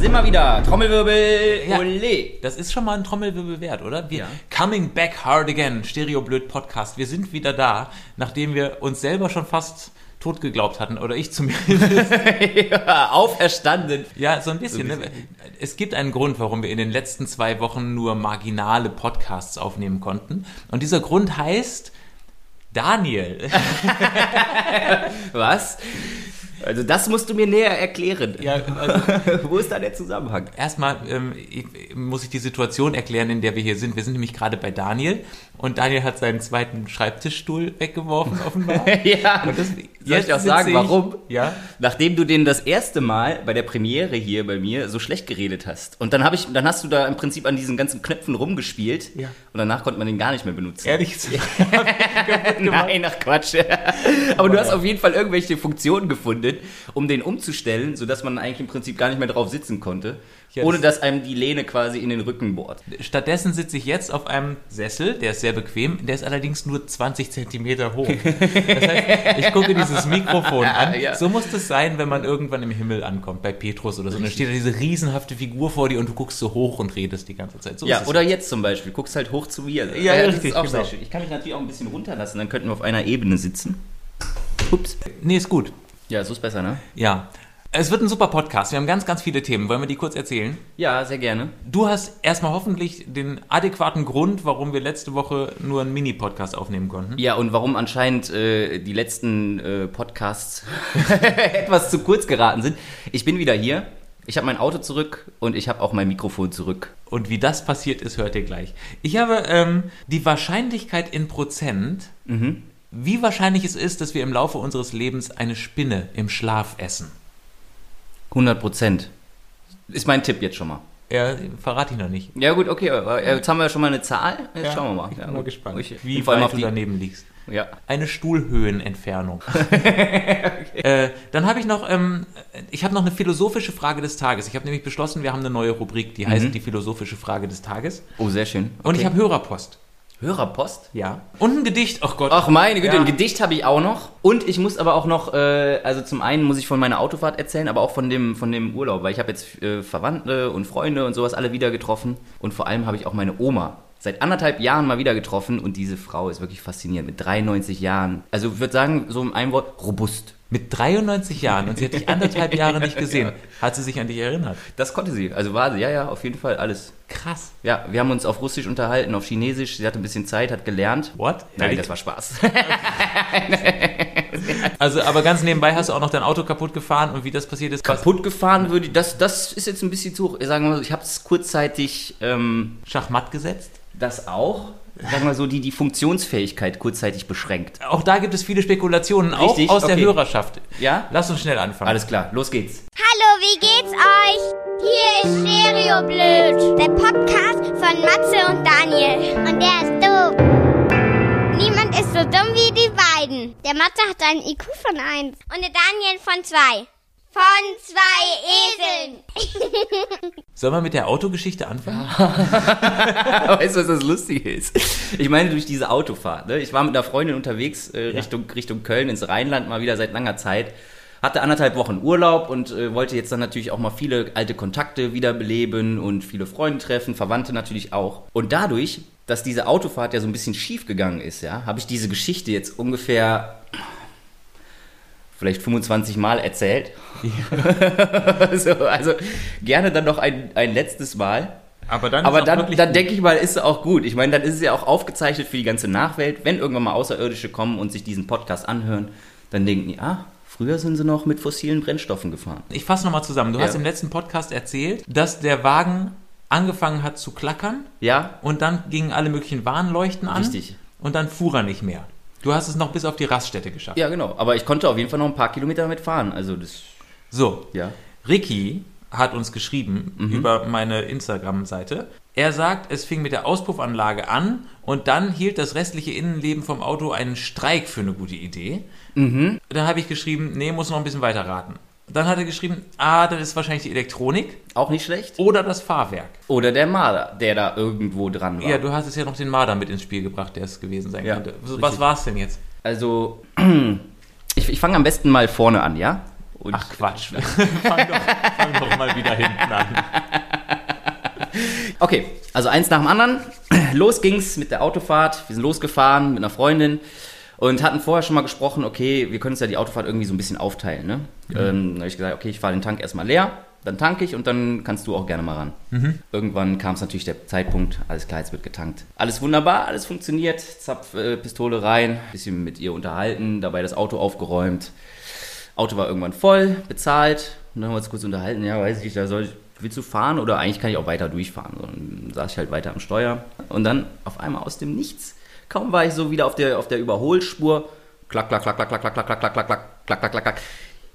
sind wir wieder. Trommelwirbel, Ja. ole. Das ist schon mal ein Trommelwirbel wert, oder? Wir Ja. Coming Back Hard Again, Stereoblöd Podcast. Wir sind wieder da, nachdem wir uns selber schon fast tot geglaubt hatten. Oder ich zumindest. ja, auferstanden. ja, so ein bisschen. So ein Ne? Es gibt einen Grund, warum wir in den letzten zwei Wochen nur marginale Podcasts aufnehmen konnten. Und dieser Grund heißt Daniel. Was? Also das musst du mir näher erklären. ja, also Wo ist da der Zusammenhang? Erstmal ähm, ich, muss ich die Situation erklären, in der wir hier sind. Wir sind nämlich gerade bei Daniel und Daniel hat seinen zweiten Schreibtischstuhl weggeworfen, offenbar. ja, Und das, soll ich jetzt auch sitze sagen, ich- warum? Ja. Nachdem du den das erste Mal bei der Premiere hier bei mir so schlecht geredet hast. Und dann habe ich, dann hast du da im Prinzip an diesen ganzen Knöpfen rumgespielt. Ja. Und danach konnte man den gar nicht mehr benutzen. Ehrlich gesagt. Nein, ach Quatsch. Aber du hast auf jeden Fall irgendwelche Funktionen gefunden, um den umzustellen, sodass man eigentlich im Prinzip gar nicht mehr drauf sitzen konnte, Ja, ohne das- dass einem die Lehne quasi in den Rücken bohrt. Stattdessen sitze ich jetzt auf einem Sessel, der ist sehr bequem, der ist allerdings nur 20 Zentimeter hoch. Das heißt, ich gucke dieses Mikrofon an. Ja. So muss das sein, wenn man irgendwann im Himmel ankommt, bei Petrus oder so. Dann steht da diese riesenhafte Figur vor dir und du guckst so hoch und redest die ganze Zeit. So Ja, oder jetzt zum Beispiel, guckst halt hoch zu mir. Ja, das richtig, ist auch genau. sehr schön. Ich kann mich natürlich auch ein bisschen runterlassen, dann könnten wir auf einer Ebene sitzen. Ups. Nee, ist gut. Ja, so ist besser, ne? Ja. Es wird ein super Podcast. Wir haben ganz, ganz viele Themen. Wollen wir die kurz erzählen? Ja, sehr gerne. Du hast erstmal hoffentlich den adäquaten Grund, warum wir letzte Woche nur einen Mini-Podcast aufnehmen konnten. Ja, und warum anscheinend äh, die letzten äh, Podcasts etwas zu kurz geraten sind. Ich bin wieder hier. Ich habe mein Auto zurück und ich habe auch mein Mikrofon zurück. Und wie das passiert ist, hört ihr gleich. Ich habe ähm, die Wahrscheinlichkeit in Prozent, wie wahrscheinlich es ist, dass wir im Laufe unseres Lebens eine Spinne im Schlaf essen. 100 Prozent. Ist mein Tipp jetzt schon mal. Ja, verrate ich noch nicht. Ja gut, okay, aber jetzt haben wir ja schon mal eine Zahl. Jetzt Ja, schauen wir mal. Ich ja, bin mal gut. gespannt, Ich, wie weit auf du die, daneben liegst. ja. Eine Stuhlhöhenentfernung. äh, dann habe ich noch, ähm, ich habe noch eine philosophische Frage des Tages. Ich habe nämlich beschlossen, wir haben eine neue Rubrik, die heißt die philosophische Frage des Tages. Oh, sehr schön. Und ich Okay. habe Hörerpost. Hörerpost. Ja. Und ein Gedicht. Ach Gott. Ach meine Güte, Ja. ein Gedicht habe ich auch noch. Und ich muss aber auch noch, äh, also zum einen muss ich von meiner Autofahrt erzählen, aber auch von dem, von dem Urlaub, weil ich habe jetzt äh, Verwandte und Freunde und sowas alle wieder getroffen. Und vor allem habe ich auch meine Oma seit anderthalb Jahren mal wieder getroffen und diese Frau ist wirklich faszinierend mit 93 Jahren. Also ich würde sagen, so in einem Wort, robust. Mit 93 Jahren und sie hat dich anderthalb Jahre nicht gesehen. Hat sie sich an dich erinnert? Das konnte sie. Also war sie, ja, ja, auf jeden Fall alles. Krass. Ja, wir haben uns auf Russisch unterhalten, auf Chinesisch. Sie hatte ein bisschen Zeit, hat gelernt. What? Nein, Ehrlich? das war Spaß. Also, aber ganz nebenbei hast du auch noch dein Auto kaputt gefahren und wie das passiert ist. Kaputt gefahren würde, das, das ist jetzt ein bisschen zu hoch. Sagen wir mal, so, ich habe es kurzzeitig ähm, Schachmatt gesetzt? das auch, sagen wir mal so, die, die Funktionsfähigkeit kurzzeitig beschränkt. Auch da gibt es viele Spekulationen, Richtig, auch aus der okay. Hörerschaft. Ja? Lass uns schnell anfangen. Alles klar, los geht's. Hallo, wie geht's euch? Hier ist Stereo Blöd, der Podcast von Matze und Daniel. Und der ist doof. Niemand ist so dumm wie die beiden. Der Matze hat einen IQ von 1 und der Daniel von 2. Von zwei Eseln. Sollen wir mit der Autogeschichte anfangen? weißt du, was das Lustige ist? Ich meine, durch diese Autofahrt. Ne? Ich war mit einer Freundin unterwegs äh, Richtung, Richtung Köln ins Rheinland mal wieder seit langer Zeit. Hatte anderthalb Wochen Urlaub und äh, wollte jetzt dann natürlich auch mal viele alte Kontakte wiederbeleben und viele Freunde treffen, Verwandte natürlich auch. Und dadurch, dass diese Autofahrt ja so ein bisschen schief gegangen ist, ja, habe ich diese Geschichte jetzt ungefähr vielleicht 25 Mal erzählt. so, also gerne dann noch ein, ein letztes Mal. Aber dann, Aber dann, dann denke ich mal, ist es auch gut. Ich meine, dann ist es ja auch aufgezeichnet für die ganze Nachwelt. Wenn irgendwann mal Außerirdische kommen und sich diesen Podcast anhören, dann denken die, ah, früher sind sie noch mit fossilen Brennstoffen gefahren. Ich fasse nochmal zusammen. Du Ja. hast im letzten Podcast erzählt, dass der Wagen angefangen hat zu klackern Ja, und dann gingen alle möglichen Warnleuchten an. Richtig. Und dann fuhr er nicht mehr. Du hast es noch bis auf die Raststätte geschafft. ja, genau. Aber ich konnte auf jeden Fall noch ein paar Kilometer damit fahren. Also das, So, ja. Ricky hat uns geschrieben über meine Instagram-Seite. Er sagt, es fing mit der Auspuffanlage an und dann hielt das restliche Innenleben vom Auto einen Streik für eine gute Idee. Dann habe ich geschrieben, nee, muss noch ein bisschen weiter raten. Dann hat er geschrieben, ah, das ist wahrscheinlich die Elektronik Auch nicht schlecht. oder das Fahrwerk. Oder der Marder, der da irgendwo dran war. Ja, du hast es ja noch den Marder mit ins Spiel gebracht, der es gewesen sein Ja, könnte. Was war es denn jetzt? Also, ich, ich fange am besten mal vorne an, ja? Und Ach Quatsch. fang, doch, fang doch mal wieder hinten an. Okay, also eins nach dem anderen. Los ging's mit der Autofahrt. Wir sind losgefahren mit einer Freundin und hatten vorher schon mal gesprochen, okay, wir können uns ja die Autofahrt irgendwie so ein bisschen aufteilen. Ne? Mhm. Ähm, da habe ich gesagt, okay, ich fahre den Tank erstmal leer, dann tanke ich und dann kannst du auch gerne mal ran. Mhm. Irgendwann kam es natürlich der Zeitpunkt, alles klar, jetzt wird getankt. Alles wunderbar, alles funktioniert, Zapfpistole äh, rein, bisschen mit ihr unterhalten, dabei das Auto aufgeräumt. Auto war irgendwann voll, bezahlt und dann haben wir uns kurz unterhalten, ja, weiß ich, da soll ich willst du fahren oder eigentlich kann ich auch weiter durchfahren? Dann saß ich halt weiter am Steuer und dann auf einmal aus dem Nichts, kaum war ich so wieder auf der, auf der Überholspur, klack, klack, klack, klack, klack, klack, klack, klack, klack, klack, klack, klack, klack, klack, klack.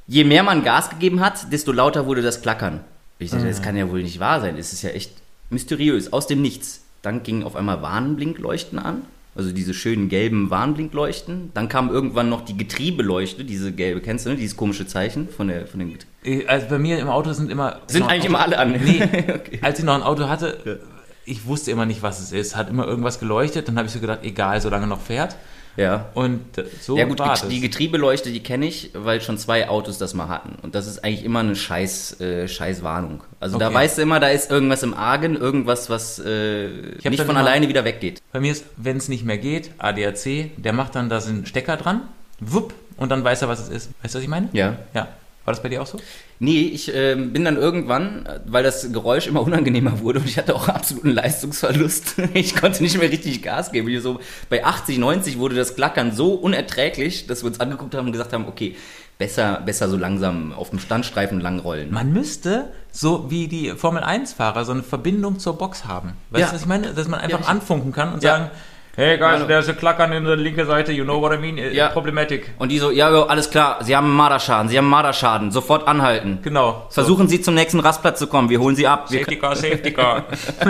Je mehr man Gas gegeben hat, desto lauter wurde das Klackern. Ich dachte, das kann ja wohl nicht wahr sein. Es ist ja echt mysteriös, aus dem Nichts. Dann ging auf einmal Warnblinkleuchten an also diese schönen gelben Warnblinkleuchten. Dann kam irgendwann noch die Getriebeleuchte, diese gelbe, kennst du, ne? dieses komische Zeichen von, der, von den äh, Also bei mir im Auto sind immer... Sind eigentlich immer alle an. Nee, okay. als ich noch ein Auto hatte. Ich wusste immer nicht, was es ist. Hat immer irgendwas geleuchtet, dann habe ich so gedacht, egal, solange noch fährt. Ja. Und so ja gut, war die, Getriebeleuchte, die kenne ich, weil schon zwei Autos das mal hatten. Und das ist eigentlich immer eine scheiß, äh, scheiß Warnung. Also okay. da weißt du immer, da ist irgendwas im Argen, irgendwas, was äh, nicht von alleine wieder weggeht. Bei mir ist, wenn es nicht mehr geht, ADAC, der macht dann da so einen Stecker dran, wupp, und dann weiß er, was es ist. Weißt du, was ich meine? Ja. Ja. War das bei dir auch so? Nee, ich äh, bin dann irgendwann, weil das Geräusch immer unangenehmer wurde und ich hatte auch absoluten Leistungsverlust. Ich konnte nicht mehr richtig Gas geben. So bei 80, 90 wurde das Klackern so unerträglich, dass wir uns angeguckt haben und gesagt haben, okay, besser, besser so langsam auf dem Standstreifen langrollen. Man müsste, so wie die Formel-1-Fahrer, so eine Verbindung zur Box haben. Weißt ja. du, was ich meine? Dass man einfach ja, anfunken kann und ja. sagen, Hey guys, there's a Klackern in der linken Seite, you know what I mean? Ja. Problematic. Und die so, ja, alles klar, Sie haben Marderschaden, Sie haben Marderschaden, sofort anhalten. Genau. Versuchen so. Sie zum nächsten Rastplatz zu kommen, wir holen Sie ab. Safety Car, Safety Car.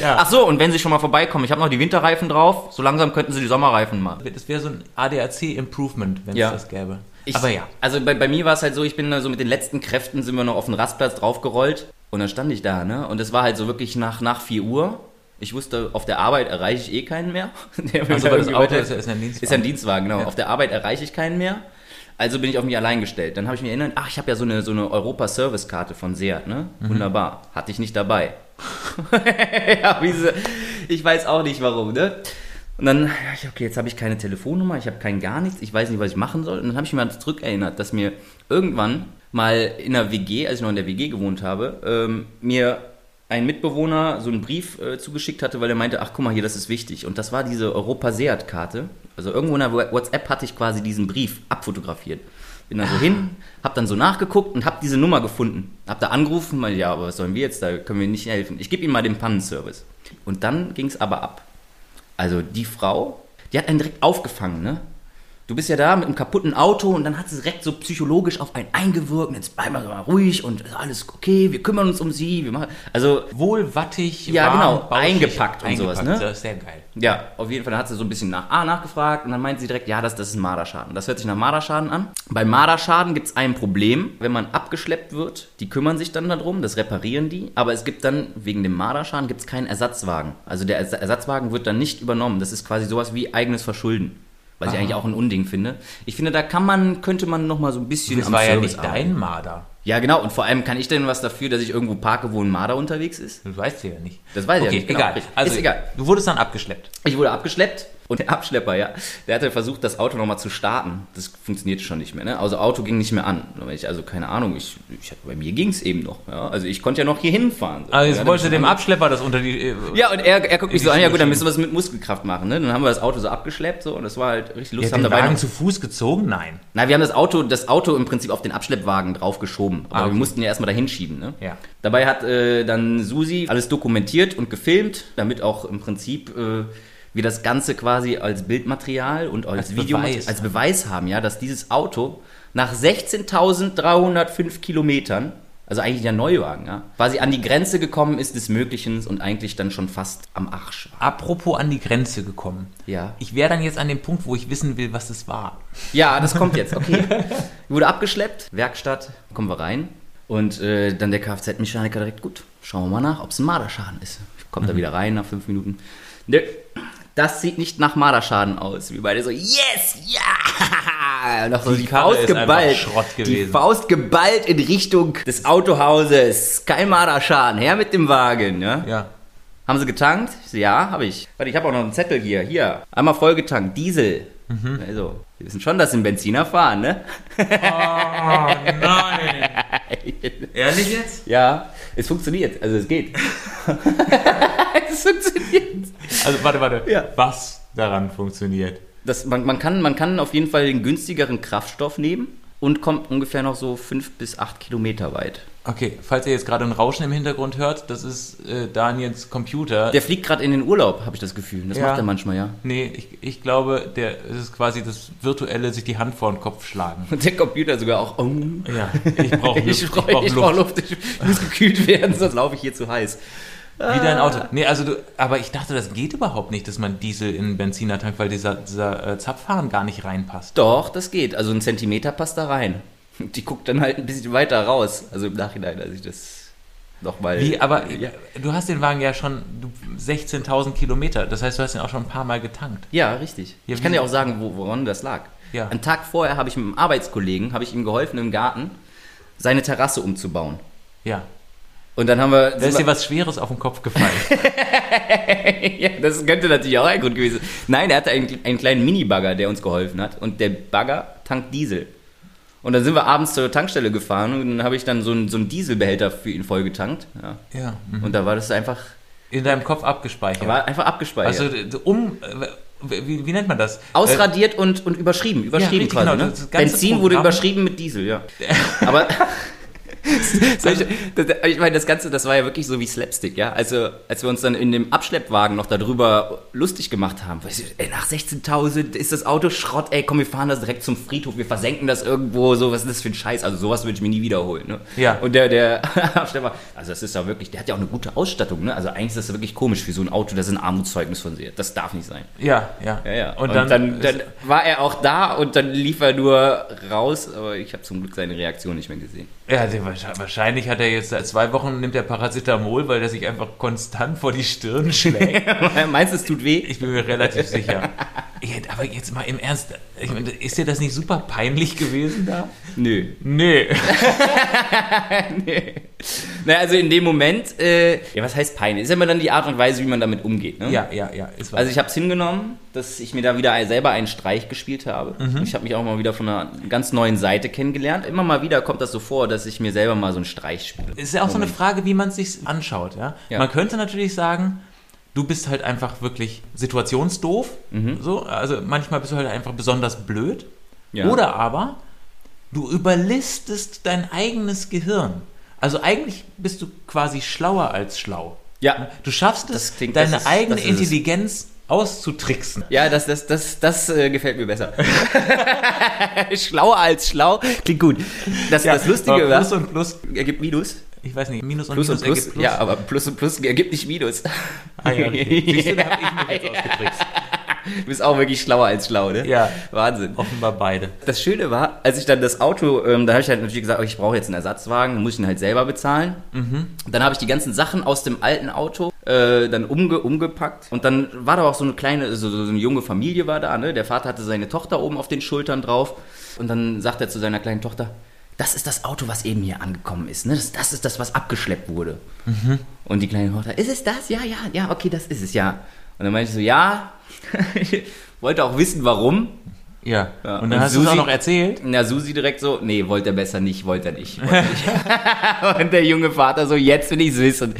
ja. Ach so, und wenn Sie schon mal vorbeikommen, ich habe noch die Winterreifen drauf, so langsam könnten Sie die Sommerreifen machen. Das wäre so ein ADAC-Improvement, wenn es ja. das gäbe. Ich, Aber ja. Also bei, bei mir war es halt so, ich bin so mit den letzten Kräften sind wir noch auf den Rastplatz draufgerollt und dann stand ich da, ne? Und es war halt so wirklich nach, nach 4 Uhr ich wusste, auf der Arbeit erreiche ich eh keinen mehr. also, das Auto ist, ist, ein Dienstwagen. Ist ein Dienstwagen, genau. Ja. Auf der Arbeit erreiche ich keinen mehr. Also bin ich auf mich allein gestellt. Dann habe ich mir erinnert, ach, ich habe ja so eine, so eine Europa-Service-Karte von Seat, ne? Mhm. Wunderbar. Hatte ich nicht dabei. ja, sie, ich weiß auch nicht warum, ne? Und dann, okay, jetzt habe ich keine Telefonnummer, ich habe kein gar nichts, ich weiß nicht, was ich machen soll. Und dann habe ich mir zurückerinnert, dass mir irgendwann mal in der WG, als ich noch in der WG gewohnt habe, ähm, mir ein Mitbewohner so einen Brief äh, zugeschickt hatte, weil er meinte, ach guck mal hier, das ist wichtig. Und das war diese Europa-Seat-Karte. Also irgendwo in der WhatsApp hatte ich quasi diesen Brief abfotografiert. Bin dann so hin, hab dann so nachgeguckt und hab diese Nummer gefunden. Hab da angerufen, meinte, ja, aber was sollen wir jetzt, da können wir nicht helfen. Ich gebe ihm mal den Pannenservice. Und dann ging es aber ab. Also die Frau, die hat einen direkt aufgefangen, ne? Du bist ja da mit einem kaputten Auto und dann hat sie direkt so psychologisch auf einen eingewirkt. Jetzt bleiben wir so mal ruhig und alles okay, wir kümmern uns um sie. Wir machen, also wohlwattig, ja warm, genau, bauschig, eingepackt und eingepackt, sowas. Ne? Das ist sehr geil. Ja, auf jeden Fall. Dann hat sie so ein bisschen nach A nachgefragt und dann meinte sie direkt, ja, das, das ist ein Marderschaden. Das hört sich nach Marderschaden an. Bei Marderschaden gibt es ein Problem, wenn man abgeschleppt wird. Die kümmern sich dann darum, das reparieren die. Aber es gibt dann, wegen dem Marderschaden, gibt es keinen Ersatzwagen. Also der Ersatzwagen wird dann nicht übernommen. Das ist quasi sowas wie eigenes Verschulden was Aha. ich eigentlich auch ein Unding finde. Ich finde, da kann man, könnte man noch mal so ein bisschen das am war Service ja nicht dein Marder. Ja, genau. Und vor allem kann ich denn was dafür, dass ich irgendwo parke, wo ein Marder unterwegs ist? Das weißt du ja nicht. Das weiß okay, ich ja nicht. Genau. Egal. Also, ist egal. Du wurdest dann abgeschleppt. Ich wurde abgeschleppt und der Abschlepper, ja, der hatte versucht, das Auto nochmal zu starten. Das funktionierte schon nicht mehr. Ne? Also Auto ging nicht mehr an. Also keine Ahnung, ich, ich bei mir ging es eben noch. Ja? Also ich konnte ja noch hier hinfahren. So. Also jetzt ja, wollte dem Abschlepper das unter die... Äh, ja, und er, er guckt mich so an, ja gut, dann müssen wir es mit Muskelkraft machen. Ne? Dann haben wir das Auto so abgeschleppt so, und das war halt richtig lustig. Ja, haben den Wagen zu Fuß gezogen? Nein. Nein, wir haben das Auto, das Auto im Prinzip auf den Abschleppwagen draufgeschoben. Aber ah, okay. wir mussten ja erstmal dahin schieben. Ne? Ja. Dabei hat äh, dann Susi alles dokumentiert und gefilmt, damit auch im Prinzip... Äh, wir das Ganze quasi als Bildmaterial und als, als Video Beweis, als Beweis haben, ja, dass dieses Auto nach 16.305 Kilometern, also eigentlich der Neuwagen, ja, quasi an die Grenze gekommen ist des Möglichen und eigentlich dann schon fast am Arsch war. Apropos an die Grenze gekommen. Ja. Ich wäre dann jetzt an dem Punkt, wo ich wissen will, was es war. Ja, das kommt jetzt, okay. Wurde abgeschleppt, Werkstatt, kommen wir rein. Und äh, dann der Kfz-Mechaniker direkt, gut, schauen wir mal nach, ob es ein Marderschaden ist. Kommt mhm. da wieder rein nach fünf Minuten. Nö, das sieht nicht nach Marderschaden aus. Wir beide so, yes, ja, ah, noch so Die die, Faust geballt. Schrott Die gewesen. Faust geballt in Richtung des Autohauses. Kein Marderschaden. Her mit dem Wagen, ja. Ja. Haben sie getankt? Ja, habe ich. Warte, ich habe auch noch einen Zettel hier. Hier. Einmal voll getankt. Diesel. Mhm. Also, wir wissen schon, dass sie einen Benziner fahren, ne? Oh nein. Ehrlich jetzt? Ja, es funktioniert. Also, es geht. es funktioniert. Also warte, warte. Ja. Was daran funktioniert? Das, man, man, kann, man kann auf jeden Fall den günstigeren Kraftstoff nehmen und kommt ungefähr noch so fünf bis acht Kilometer weit. Okay, falls ihr jetzt gerade ein Rauschen im Hintergrund hört, das ist äh, Daniels Computer. Der fliegt gerade in den Urlaub, habe ich das Gefühl. Das Ja. macht er manchmal, ja. nee, ich, ich glaube, der es ist quasi das virtuelle sich die Hand vor den Kopf schlagen. Und der Computer sogar auch. Oh, Ja, ich brauche Luft. ich Ich brauche brauch ich Luft. brauch Luft. Ich muss gekühlt werden, sonst laufe ich hier zu heiß. Wie dein Auto. Nee, also du, aber ich dachte, das geht überhaupt nicht, dass man Diesel in einen Benziner tankt, weil dieser, dieser äh, Zapfhahn gar nicht reinpasst. Doch, das geht. Also ein Zentimeter passt da rein. Die guckt dann halt ein bisschen weiter raus. Also im Nachhinein, als ich das nochmal. Wie, aber Ja. du hast den Wagen ja schon du- 16.000 Kilometer. Das heißt, du hast ihn auch schon ein paar Mal getankt. Ja, richtig. Ja, ich kann dir auch sagen, wo, woran das lag. Ja. Einen Tag vorher habe ich mit einem Arbeitskollegen, habe ich ihm geholfen im Garten, seine Terrasse umzubauen. Ja. Und dann haben wir. Da ist dir was Schweres auf den Kopf gefallen. ja, das könnte natürlich auch ein Grund gewesen sein. Nein, er hatte einen, einen kleinen Mini-Bagger, der uns geholfen hat. Und der Bagger tankt Diesel. Und dann sind wir abends zur Tankstelle gefahren und dann habe ich dann so einen, so einen Dieselbehälter für ihn vollgetankt. Ja. ja. mhm. Und da war das einfach, In deinem Kopf abgespeichert. war einfach abgespeichert. also um, äh, wie, wie nennt man das? Äh, Ausradiert und, und überschrieben. Überschrieben richtig, quasi. genau. ne? Benzin wurde Programm- überschrieben mit Diesel, ja. Aber. Soll ich, meine, das Ganze, das war ja wirklich so wie Slapstick, ja. Also, als wir uns dann in dem Abschleppwagen noch darüber lustig gemacht haben, ey, nach 16.000 ist das Auto Schrott, ey, komm, wir fahren das direkt zum Friedhof, wir versenken das irgendwo, so, was ist das für ein Scheiß? Also, sowas würde ich mir nie wiederholen, ne? Ja. Und der, der Abschlepper, also, das ist ja wirklich, der hat ja auch eine gute Ausstattung, ne? Also, eigentlich ist das wirklich komisch für so ein Auto, das ein Armutszeugnis von sich. Das darf nicht sein. Ja, ja. Ja, ja. Und, Und, dann, dann, dann, war er auch da und dann lief er nur raus, aber ich habe zum Glück seine Reaktion nicht mehr gesehen. Ja, wahrscheinlich- hat er jetzt seit zwei Wochen nimmt er Paracetamol, weil er sich einfach konstant vor die Stirn schlägt. Meinst du, es tut weh? Ich bin mir relativ sicher. Aber jetzt mal im Ernst, meine, ist dir das nicht super peinlich gewesen da? Nö. Nee. nee. Naja, also in dem Moment, äh, ja, was heißt peinlich? Ist ja immer dann die Art und Weise, wie man damit umgeht. Ne? Ja, ja, ja. Ist wahr. Also ich habe es hingenommen, dass ich mir da wieder selber einen Streich gespielt habe. Mhm. Ich habe mich auch mal wieder von einer ganz neuen Seite kennengelernt. Immer mal wieder kommt das so vor, dass ich mir selber mal so einen Streich spiele. ist ja auch so eine Frage, wie man es sich anschaut. Ja? Ja. Man könnte natürlich sagen, du bist halt einfach wirklich situationsdoof. So, also manchmal bist du halt einfach besonders blöd. Ja. Oder aber du überlistest dein eigenes Gehirn. Also eigentlich bist du quasi schlauer als schlau. Ja. Du schaffst es, klingt- deine ist- eigene. Intelligenz auszutricksen. Ja, das, das, das, das äh, gefällt mir besser. Schlauer als schlau. Klingt gut. Das, das Lustige war, Plus und Plus, ergibt Minus. ich weiß nicht, Minus und Plus Minus und Plus. ergibt Plus. Ja, aber Plus und Plus ergibt nicht Minus. Ah, ja, okay. Siehst du, da hab ich mich jetzt ausgetrickst. Du bist auch wirklich schlauer als schlau, ne? Ja. Wahnsinn. Offenbar beide. Das Schöne war, als ich dann das Auto, ähm, da habe ich halt natürlich gesagt, oh, ich brauche jetzt einen Ersatzwagen, dann muss ich ihn halt selber bezahlen. Dann habe ich die ganzen Sachen aus dem alten Auto äh, dann umge umgepackt und dann war da auch so eine kleine, so, so eine junge Familie war da, ne? Der Vater hatte seine Tochter oben auf den Schultern drauf und dann sagt er zu seiner kleinen Tochter, das ist das Auto, was eben hier angekommen ist, ne? Das, das ist das, was abgeschleppt wurde. Und die kleine Tochter, ist es das? Ja, ja, ja, okay, das ist es, ja. Und dann meinte ich so, ja, ich wollte auch wissen, warum. Ja. Ja, Und dann und hast du es auch noch erzählt. Na, Susi direkt so, nee, wollte er besser nicht, wollte er nicht. Wollte nicht. und der junge Vater so, jetzt will ich es wissen.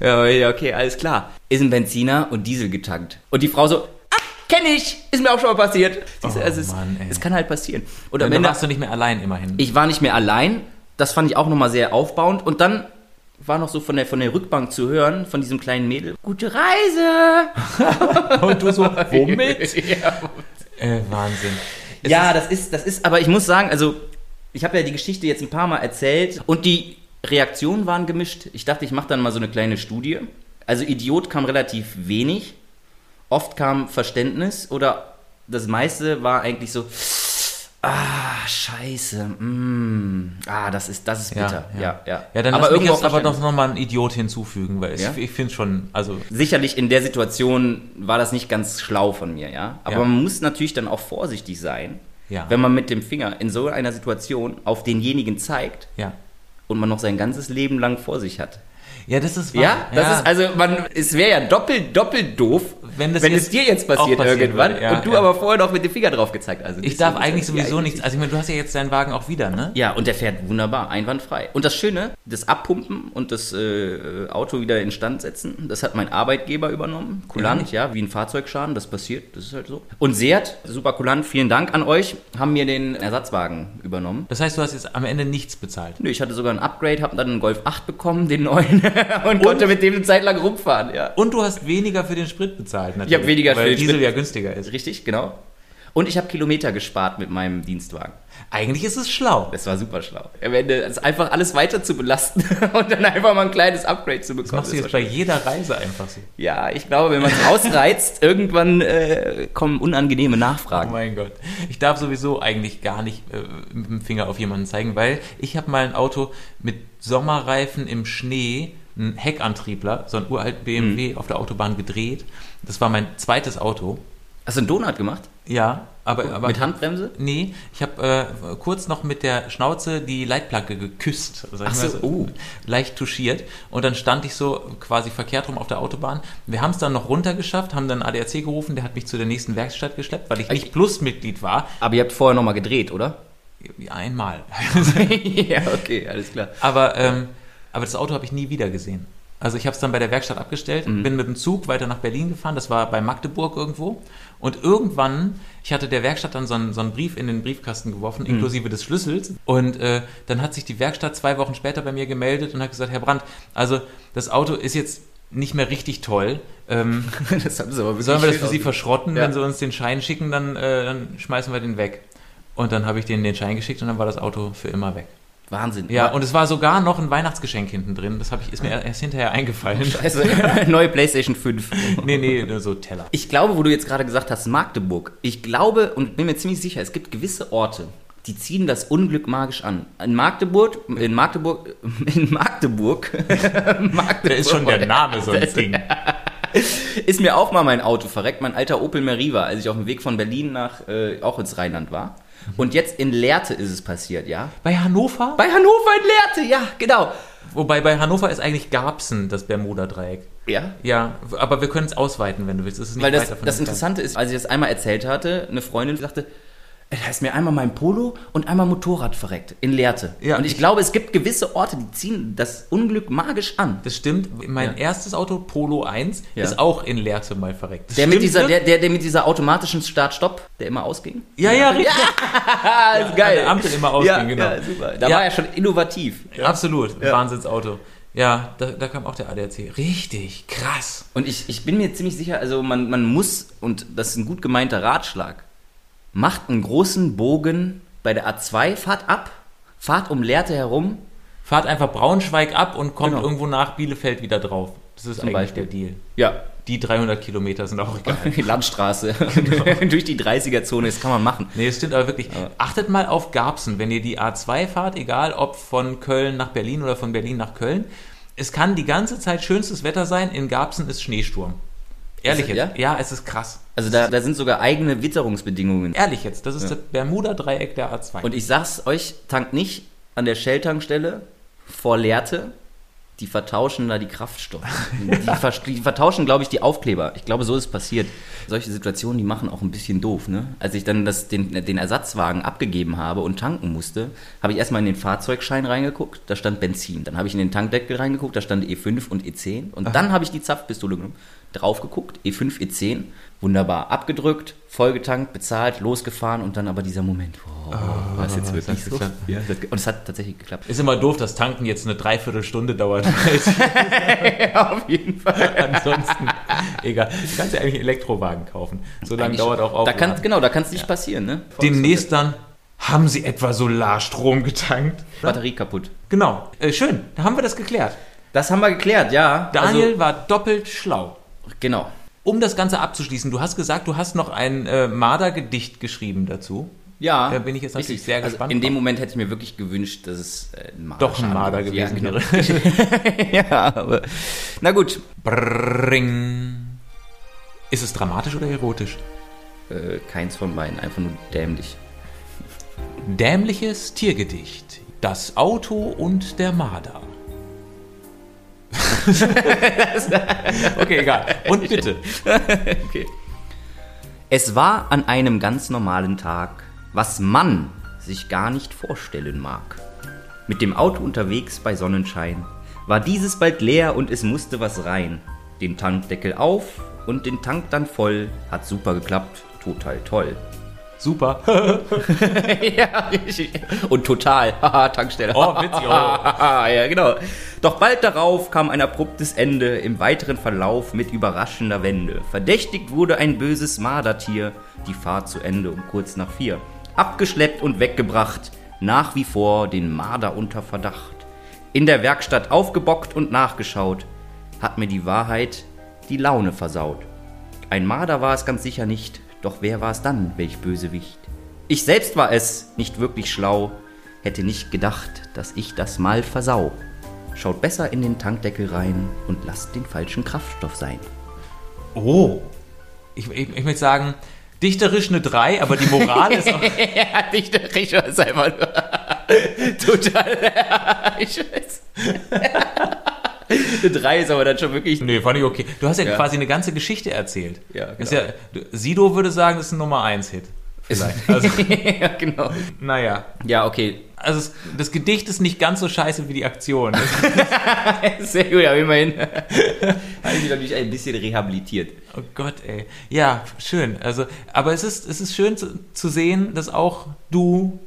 Ja, okay, alles klar. Ist ein Benziner und Diesel getankt. Und die Frau so, kenne ich, ist mir auch schon mal passiert. Oh, es, ist, Mann, es kann halt passieren. Und am dann Ende, warst du nicht mehr allein immerhin. ich war nicht mehr allein. Das fand ich auch nochmal sehr aufbauend. Und dann war noch so von der, von der Rückbank zu hören, von diesem kleinen Mädel, gute Reise. Und du so, womit? ja, äh, Wahnsinn. Es ja, ist- das ist, das ist, aber ich muss sagen, also ich habe ja die Geschichte jetzt ein paar Mal erzählt und die Reaktionen waren gemischt. Ich dachte, ich mache dann mal so eine kleine Studie. Also Idiot kam relativ wenig. Oft kam Verständnis oder das meiste war eigentlich so, ah, scheiße, mm, ah, das ist, das ist bitter. Ja, ja. Ja, dann aber lass mich irgendwo aber doch nochmal einen Idiot hinzufügen, weil Ja? ich, ich finde schon, also Sicherlich in der Situation war das nicht ganz schlau von mir, ja. Aber Ja. man muss natürlich dann auch vorsichtig sein, Ja. wenn man mit dem Finger in so einer Situation auf denjenigen zeigt Ja. und man noch sein ganzes Leben lang vor sich hat. Ja, das ist wahr. Ja, das ist also man, es wäre ja doppelt doppelt doof, Wenn das es jetzt dir jetzt passiert passieren irgendwann würde, ja, und du ja. aber vorher noch mit dem Finger drauf gezeigt. Also Ich darf eigentlich ja, sowieso ja, nichts. Also ich meine, du hast ja jetzt deinen Wagen auch wieder, ne? Ja, und der fährt wunderbar, einwandfrei. Und das Schöne, das Abpumpen und das äh, Auto wieder instand setzen, das hat mein Arbeitgeber übernommen. Kulant, ja, wie ein Fahrzeugschaden, das passiert, das ist halt so. Und Seat, super kulant, vielen Dank an euch, haben mir den Ersatzwagen übernommen. Das heißt, du hast jetzt am Ende nichts bezahlt. Nö, ich hatte sogar ein Upgrade, habe dann einen Golf 8 bekommen, den neuen, und, konnte mit dem eine Zeit lang rumfahren, ja. Und du hast weniger für den Sprit bezahlt, natürlich. hab weniger für weil Diesel ja günstiger ist. Richtig, genau. Und ich habe Kilometer gespart mit meinem Dienstwagen. Eigentlich ist es schlau. Das war super schlau. Am Ende ist einfach alles weiter zu belasten und dann einfach mal ein kleines Upgrade zu bekommen. Das machst du jetzt bei jeder Reise einfach so. Ja, ich glaube, wenn man es ausreizt, irgendwann äh, kommen unangenehme Oh Nachfragen. mein Gott. Ich darf sowieso eigentlich gar nicht äh, mit dem Finger auf jemanden zeigen, weil ich habe mal ein Auto mit Sommerreifen im Schnee, einen Heckantriebler, so einen uralten BMW Mhm. auf der Autobahn gedreht. Das war mein zweites Auto. Hast du einen Donut gemacht? Ja, aber, aber Mit Handbremse? Nee, ich habe äh, kurz noch mit der Schnauze die Leitplanke geküsst. sag ich Ach mal so, oh. Leicht touchiert. Und dann stand ich so quasi verkehrt rum auf der Autobahn. Wir haben es dann noch runtergeschafft, haben dann ADAC gerufen, der hat mich zu der nächsten Werkstatt geschleppt, weil ich nicht Plus-Mitglied war. Aber ihr habt vorher nochmal gedreht, oder? Einmal. ja, okay, alles klar. aber, ähm, aber das Auto habe ich nie wieder gesehen. Also ich habe es dann bei der Werkstatt abgestellt, Mhm. bin mit dem Zug weiter nach Berlin gefahren, das war bei Magdeburg irgendwo. Und irgendwann, ich hatte der Werkstatt dann so einen, so einen Brief in den Briefkasten geworfen, Mhm. inklusive des Schlüssels. Und äh, dann hat sich die Werkstatt zwei Wochen später bei mir gemeldet und hat gesagt, Herr Brandt, also das Auto ist jetzt nicht mehr richtig toll. Ähm, Das haben sie aber wirklich sollen wir das für Sie verschrotten? Ja. Wenn Sie uns den Schein schicken, dann, äh, dann schmeißen wir den weg. Und dann habe ich denen den Schein geschickt und dann war das Auto für immer weg. Wahnsinn. Ja, und es war sogar noch ein Weihnachtsgeschenk hinten drin. Das ich, ist mir erst hinterher eingefallen. Scheiße, neue PlayStation 5. Nee, nee, nur so Teller. Ich glaube, wo du jetzt gerade gesagt hast, Magdeburg. Ich glaube und bin mir ziemlich sicher, es gibt gewisse Orte, die ziehen das Unglück magisch an. In Magdeburg, in Magdeburg, in Magdeburg, Magdeburg Da ist schon der Name so ein Ding. ist mir auch mal mein Auto verreckt, mein alter Opel Meriva, als ich auf dem Weg von Berlin nach, äh, auch ins Rheinland war. Und jetzt in Lehrte ist es passiert, ja? Bei Hannover? Bei Hannover in Lehrte, ja, genau. Wobei bei Hannover ist eigentlich Garbsen das Bermuda-Dreieck. Ja, Ja, aber wir können es ausweiten, wenn du willst. Das ist nicht Weil das, weit davon das. Interessante ist, als ich das einmal erzählt hatte, eine Freundin sagte, da ist mir einmal mein Polo und einmal Motorrad verreckt in Lehrte. Ja, und ich, ich- glaube, es gibt gewisse Orte, die ziehen das Unglück magisch an. Das stimmt. Mein Ja. erstes Auto, Polo 1, Ja. ist auch in Lehrte mal verreckt. Das Der mit, dieser, der, der, der mit dieser automatischen Start-Stopp, der immer ausging. Ja, ja, richtig. Ah, ist an der Ampel immer ausging, ja, genau. Ja, super. Da Ja. war er schon innovativ. Absolut. Wahnsinnsauto. Ja, da, da kam auch der ADAC. Richtig, krass. Und ich, ich bin mir ziemlich sicher, also man, man muss, und das ist ein gut gemeinter Ratschlag, macht einen großen Bogen bei der A2, fahrt ab, fahrt um Lehrte herum, Fahrt einfach Braunschweig ab und kommt Genau. irgendwo nach Bielefeld wieder drauf. Das ist Zum eigentlich Beispiel. der Deal. ja, Die 300 Kilometer sind auch egal. die Landstraße durch die 30er-Zone, das kann man machen. Nee, es stimmt aber wirklich. Achtet mal auf Garbsen, wenn ihr die A2 fahrt, egal ob von Köln nach Berlin oder von Berlin nach Köln. Es kann die ganze Zeit schönstes Wetter sein, in Garbsen ist Schneesturm. Ehrlich Ist jetzt? Ja? es ist krass. Also da, da sind sogar eigene Witterungsbedingungen. Ehrlich jetzt, das ist das Bermuda-Dreieck der A2. Und ich sag's euch, tankt nicht an der Shell-Tankstelle vor Lehrte. Die vertauschen da die Kraftstoffe. Die, vers- die vertauschen, glaube ich, die Aufkleber. Ich glaube, so ist passiert. Solche Situationen, die machen auch ein bisschen doof. Ne? Als ich dann das, den, den Ersatzwagen abgegeben habe und tanken musste, habe ich erstmal in den Fahrzeugschein reingeguckt, da stand Benzin. Dann habe ich in den Tankdeckel reingeguckt, da stand E5 und E10. Und dann habe ich die Zapfpistole genommen, drauf geguckt, E5, E10, wunderbar abgedrückt, vollgetankt, bezahlt, losgefahren und dann aber dieser Moment, oh, war es jetzt wirklich so? Ja, und es hat tatsächlich geklappt. ist immer doof, dass Tanken jetzt eine Dreiviertelstunde dauert. Ja, auf jeden Fall. Ansonsten, egal. Du kannst ja eigentlich einen Elektrowagen kaufen. So lange dauert auch Da Aufladen. kann, genau, da kann es nicht passieren, ne? Demnächst dann, haben Sie etwa Solarstrom getankt? Batterie kaputt. Genau. Äh, schön, da haben wir das geklärt. Das haben wir geklärt, ja. Daniel war doppelt schlau. Also, genau. Um das Ganze abzuschließen, du hast gesagt, du hast noch ein äh, Marder-Gedicht geschrieben dazu. Ja. Da bin ich jetzt natürlich sehr also gespannt In dem. Moment hätte ich mir wirklich gewünscht, dass es äh, ein Marder Doch ein Marder ja, gewesen genau. wäre. ja, aber. Na gut. Bring. Ist es dramatisch oder erotisch? Äh, keins von beiden, einfach nur dämlich. dämliches Tiergedicht. Das Auto und der Marder. okay, egal. Und bitte. Okay. Es war an einem ganz normalen Tag, was man sich gar nicht vorstellen mag. Mit dem Auto unterwegs bei Sonnenschein war dieses bald leer und es musste was rein. Den Tankdeckel auf und den Tank dann voll. Hat super geklappt, total toll. Super. ja, richtig. Und total. Haha, Tankstelle. Oh, witzig. Oh. ja, genau. Doch bald darauf kam ein abruptes Ende im weiteren Verlauf mit überraschender Wende. Verdächtigt wurde ein böses Mardertier. Die Fahrt zu Ende um kurz nach vier. Abgeschleppt und weggebracht. Nach wie vor den Marder unter Verdacht. In der Werkstatt aufgebockt und nachgeschaut. Hat mir die Wahrheit die Laune versaut. Ein Marder war es ganz sicher nicht. Doch wer war es dann, welch Bösewicht? Ich selbst war es, nicht wirklich schlau, hätte nicht gedacht, dass ich das mal versau. Schaut besser in den Tankdeckel rein und lasst den falschen Kraftstoff sein. Oh. Ich, ich, ich möchte sagen, dichterisch eine 3, aber die Moral ist auch. ja, dichterisch ist einfach nur total. ich weiß. Eine 3 ist aber dann schon wirklich. Nee, fand ich okay. Du hast ja, Ja. quasi eine ganze Geschichte erzählt. Ja, Ist genau. ja, Sido würde sagen, das ist ein Nummer 1-Hit. Vielleicht. Also, ja, genau. naja. Ja, okay. Also es, das Gedicht ist nicht ganz so scheiße wie die Aktion. Sehr gut, aber immerhin habe ich mich natürlich ein bisschen rehabilitiert. Oh Gott, ey. Ja, schön. Also, aber es ist, es ist schön zu, zu sehen, dass auch du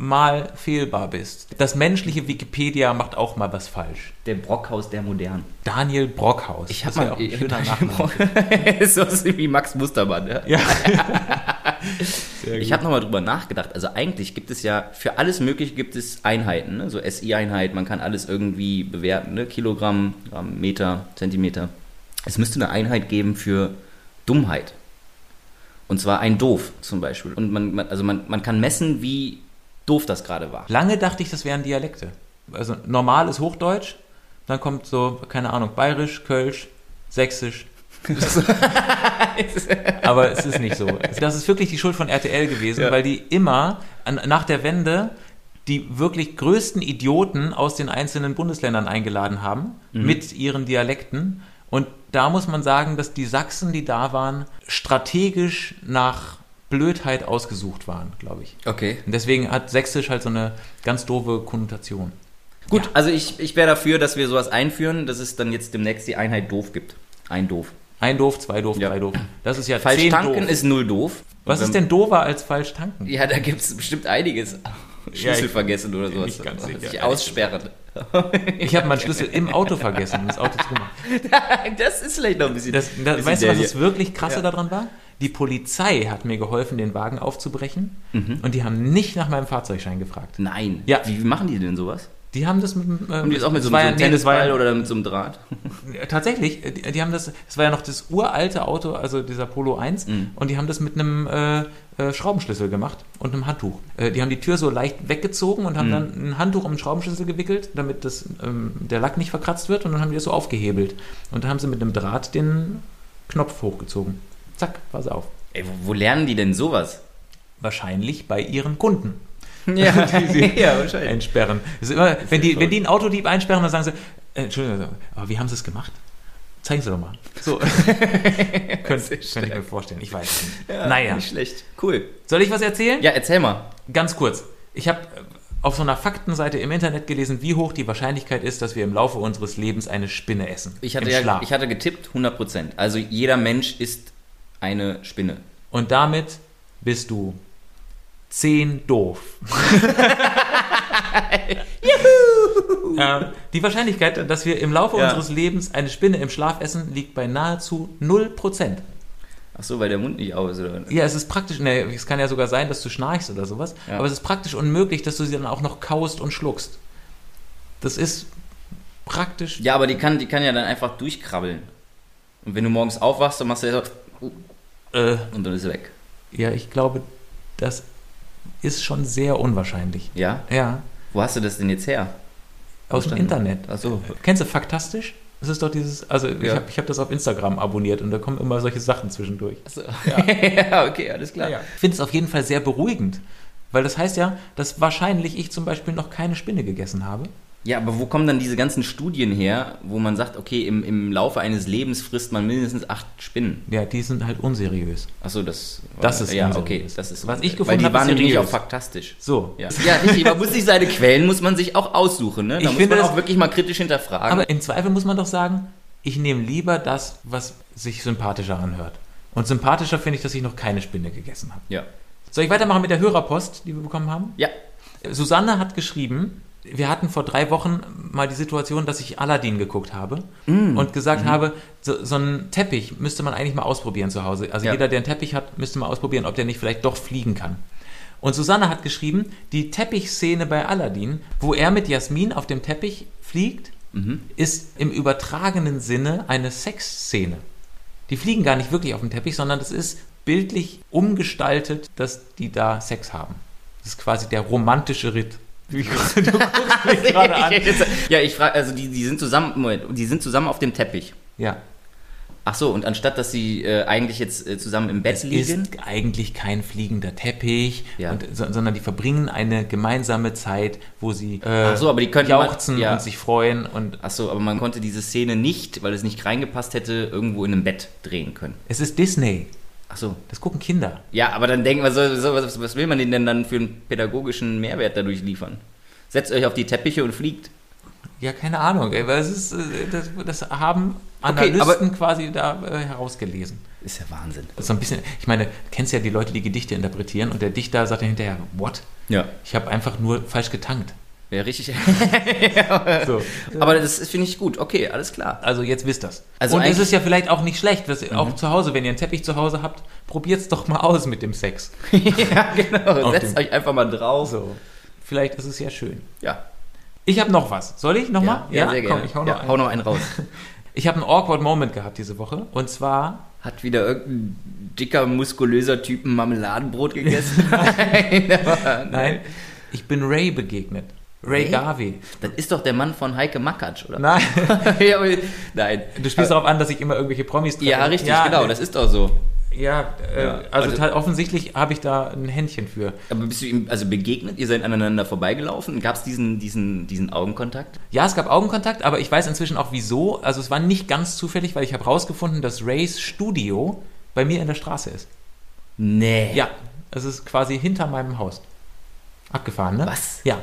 mal fehlbar bist. Das menschliche Wikipedia macht auch mal was falsch. Der Brockhaus der Modernen. Daniel Brockhaus. Ich habe mal auch ein schöner Nachname. so ist wie Max Mustermann. Ja? Ja. Ich habe nochmal drüber nachgedacht. Also eigentlich gibt es ja für alles Mögliche gibt es Einheiten, ne? so SI-Einheit. Man kann alles irgendwie bewerten, ne? Kilogramm, Gramm, Meter, Zentimeter. Es müsste eine Einheit geben für Dummheit. Und zwar ein Doof zum Beispiel. Und man, man also man, man kann messen, wie doof das gerade war. Lange dachte ich, das wären Dialekte. Also normal ist Hochdeutsch, dann kommt so, keine Ahnung, Bayerisch, Kölsch, Sächsisch. Aber es ist nicht so. Das ist wirklich die Schuld von RTL gewesen, Ja. weil die immer an, nach der Wende die wirklich größten Idioten aus den einzelnen Bundesländern eingeladen haben mit ihren Dialekten. Und da muss man sagen, dass die Sachsen, die da waren, strategisch nach Blödheit ausgesucht waren, glaube ich. Okay. Und deswegen hat Sächsisch halt so eine ganz doofe Konnotation. Gut, Ja. also ich, ich wäre dafür, dass wir sowas einführen, dass es dann jetzt demnächst die Einheit doof gibt. Ein doof. Ein doof, zwei doof, Ja. drei doof. Das ist ja Falsch tanken doof. ist null doof. Was ist denn doofer als falsch tanken? Ja, da gibt es bestimmt einiges. Schlüssel ich- vergessen oder sowas. nicht ganz sicher, Sich aussperren. Ich habe meinen Schlüssel im Auto vergessen, um das Auto zu machen. das ist vielleicht noch ein bisschen. Das, das, bisschen weißt du, was das wirklich krasse Ja. daran war? Die Polizei hat mir geholfen, den Wagen aufzubrechen Mhm. und die haben nicht nach meinem Fahrzeugschein gefragt. Nein. Ja. Wie, wie machen die denn sowas? Die haben das mit dem... Äh, Und die ist auch mit so, das war so einem das war ja- Tennisball oder mit so einem Draht? Tatsächlich, äh, die, die haben das, das war ja noch das uralte Auto, also dieser Polo 1, Mhm. und die haben das mit einem äh, äh, Schraubenschlüssel gemacht und einem Handtuch. Äh, die haben die Tür so leicht weggezogen und haben Mhm. dann ein Handtuch um den Schraubenschlüssel gewickelt, damit das, ähm, der Lack nicht verkratzt wird, und dann haben die das so aufgehebelt. Und dann haben sie mit einem Draht den Knopf hochgezogen. Zack, war sie auf. Ey, wo, wo lernen die denn sowas? Wahrscheinlich bei ihren Kunden Ja, ja wahrscheinlich. einsperren. Immer, wenn, die, wenn die einen Autodieb einsperren, dann sagen sie, äh, Entschuldigung, aber wie haben sie es gemacht? Zeigen Sie doch mal. So. Könnte könnte ich mir vorstellen. Ich weiß es nicht. Ja, naja. Nicht schlecht. Cool. Soll ich was erzählen? Ja, erzähl mal. Ganz kurz. Ich habe auf so einer Faktenseite im Internet gelesen, wie hoch die Wahrscheinlichkeit ist, dass wir im Laufe unseres Lebens eine Spinne essen. Ich hatte, Im ja, ich hatte getippt 100%. Also jeder Mensch ist eine Spinne. Und damit bist du zehn doof. ähm, die Wahrscheinlichkeit, dass wir im Laufe Ja. unseres Lebens eine Spinne im Schlaf essen, liegt bei nahezu 0%. Ach so, weil der Mund nicht auf ist, oder? Ja, es ist praktisch, ne, es kann ja sogar sein, dass du schnarchst oder sowas, Ja. aber es ist praktisch unmöglich, dass du sie dann auch noch kaust und schluckst. Das ist praktisch. Ja, aber die kann, die kann ja dann einfach durchkrabbeln. Und wenn du morgens aufwachst, dann machst du ja so Äh, und dann ist sie weg. ja, ich glaube, das ist schon sehr unwahrscheinlich. Ja? Ja, Wo hast du das denn jetzt her? aus dem. Internet. Ach so. Kennst du Faktastisch? Das ist doch dieses, also ich Ja. habe ich hab das auf Instagram abonniert und da kommen immer solche Sachen zwischendurch. Achso. Ja. okay, alles klar. Ich finde es auf jeden Fall sehr beruhigend, Weil das heißt ja, dass wahrscheinlich ich zum Beispiel noch keine Spinne gegessen habe. Ja, aber wo kommen dann diese ganzen Studien her, wo man sagt, okay, im, im Laufe eines Lebens frisst man mindestens acht Spinnen? Ja, die sind halt unseriös. Achso, das, Das ist ja unseriös. okay, das ist Was ich gefunden die habe, waren ist nämlich auch faktastisch. So. Ja, ja richtig, man muss sich seine Quellen muss man sich auch aussuchen, ne? Da Ich muss finde man das- auch wirklich mal kritisch hinterfragen. Aber im Zweifel muss man doch sagen, ich nehme lieber das, was sich sympathischer anhört. Und sympathischer finde ich, dass ich noch keine Spinne gegessen habe. ja. Soll ich weitermachen mit der Hörerpost, die wir bekommen haben? Ja. Susanne hat geschrieben, wir hatten vor drei Wochen mal die Situation, dass ich Aladdin geguckt habe und gesagt habe, so, so einen Teppich müsste man eigentlich mal ausprobieren zu Hause. Also Ja. jeder, der einen Teppich hat, müsste mal ausprobieren, ob der nicht vielleicht doch fliegen kann. Und Susanne hat geschrieben, die Teppichszene bei Aladdin, wo er mit Jasmin auf dem Teppich fliegt, ist im übertragenen Sinne eine Sexszene. Die fliegen gar nicht wirklich auf dem Teppich, sondern das ist bildlich umgestaltet, dass die da Sex haben. Das ist quasi der romantische Ritt. Du guckst mich gerade an. ja, ich frage, also die, die sind zusammen, Moment, die sind zusammen auf dem Teppich. Ja, Ach so, und anstatt dass sie äh, eigentlich jetzt äh, zusammen im Bett liegen, ist eigentlich kein fliegender Teppich, Ja. und, so, sondern die verbringen eine gemeinsame Zeit, wo sie äh, Ach so, aber die könnten man- jauchzen ja. und sich freuen und Ach so, aber man konnte diese Szene nicht, weil es nicht reingepasst hätte, irgendwo in einem Bett drehen können. es ist Disney. Ach so. Das gucken Kinder. Ja, aber dann denken wir, so, so, was, was will man denen denn dann für einen pädagogischen Mehrwert dadurch liefern? Setzt euch auf die Teppiche und fliegt. Ja, keine Ahnung. ey, weil es ist, äh, das, das haben Okay, Analysten quasi da äh, herausgelesen. Ist ja Wahnsinn. Das ist so ein bisschen, ich meine, du kennst ja die Leute, die Gedichte interpretieren und der Dichter sagt dann hinterher, what? Ja. Ich habe einfach nur falsch getankt. Ja, richtig. So. aber das ist- finde ich gut. Okay, alles klar. Also jetzt wisst das. Also und es Mhm. ist ja vielleicht auch nicht schlecht, was, auch zu Hause, wenn ihr einen Teppich zu Hause habt, probiert's doch mal aus mit dem Sex. ja, genau. Auf Setzt euch einfach mal drauf. So. Vielleicht ist es ja schön. Ja. Ich habe noch was. Soll ich noch mal? ja, sehr gerne. Komm, ich hau noch ja, einen. hau noch einen raus. Ich habe einen awkward Moment gehabt diese Woche. Und zwar Hat wieder irgendein dicker, muskulöser Typ ein Marmeladenbrot gegessen? Nein, Nein, ich bin Ray begegnet. Ray, Ray? Garvey. Das ist doch der Mann von Heike Makatsch, oder? Nein, ja, nein. du spielst darauf an, dass ich immer irgendwelche Promis treffe. Ja, richtig, genau, äh, das ist doch so. Ja, äh, Ja, also, also- offensichtlich habe ich da ein Händchen für. Aber bist du ihm also begegnet? Ihr seid aneinander vorbeigelaufen? Gab es diesen, diesen, diesen Augenkontakt? Ja, es gab Augenkontakt, aber ich weiß inzwischen auch wieso. Also es war nicht ganz zufällig, weil ich habe rausgefunden, dass Rays Studio bei mir in der Straße ist. Nee. Ja, es ist quasi hinter meinem Haus. Abgefahren, ne? Was? Ja,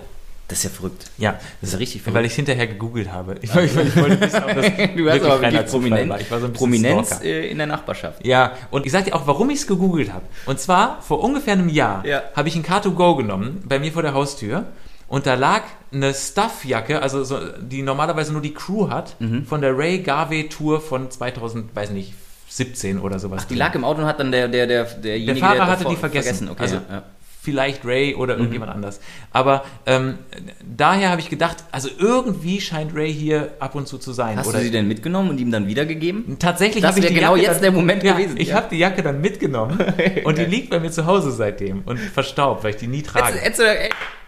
Das ist ja verrückt. ja. Das ist ja richtig Weil verrückt. ich hinterher gegoogelt habe. Ich, ich, ich wollte wissen, ob das Du hast aber wirklich Zufall Prominenz, war. Ich war so ein Prominenz Stalker. äh, in der Nachbarschaft. Ja, und ich sag dir auch, warum ich es gegoogelt habe. Und zwar vor ungefähr einem Jahr Ja. habe ich ein Car2Go genommen, bei mir vor der Haustür. Und da lag eine Stuffjacke, also so, die normalerweise nur die Crew hat, Mhm. von der Ray Garvey Tour von 2000, weiß nicht, 17 oder sowas. Die lag im Auto und hat dann der, der, der, derjenige, Der Fahrer der hatte die vergessen. Okay, Also- ja. Vielleicht Ray oder Mhm. irgendjemand anders. Aber ähm, daher habe ich gedacht, also irgendwie scheint Ray hier ab und zu zu sein. Hast oder du sie denn mitgenommen und ihm dann wiedergegeben? Tatsächlich Das habe ich die genau Jacke jetzt dann, der Moment ja, gewesen, Ich ja. habe die Jacke dann mitgenommen und die liegt bei mir zu Hause seitdem und verstaubt, weil ich die nie trage. Hättest du-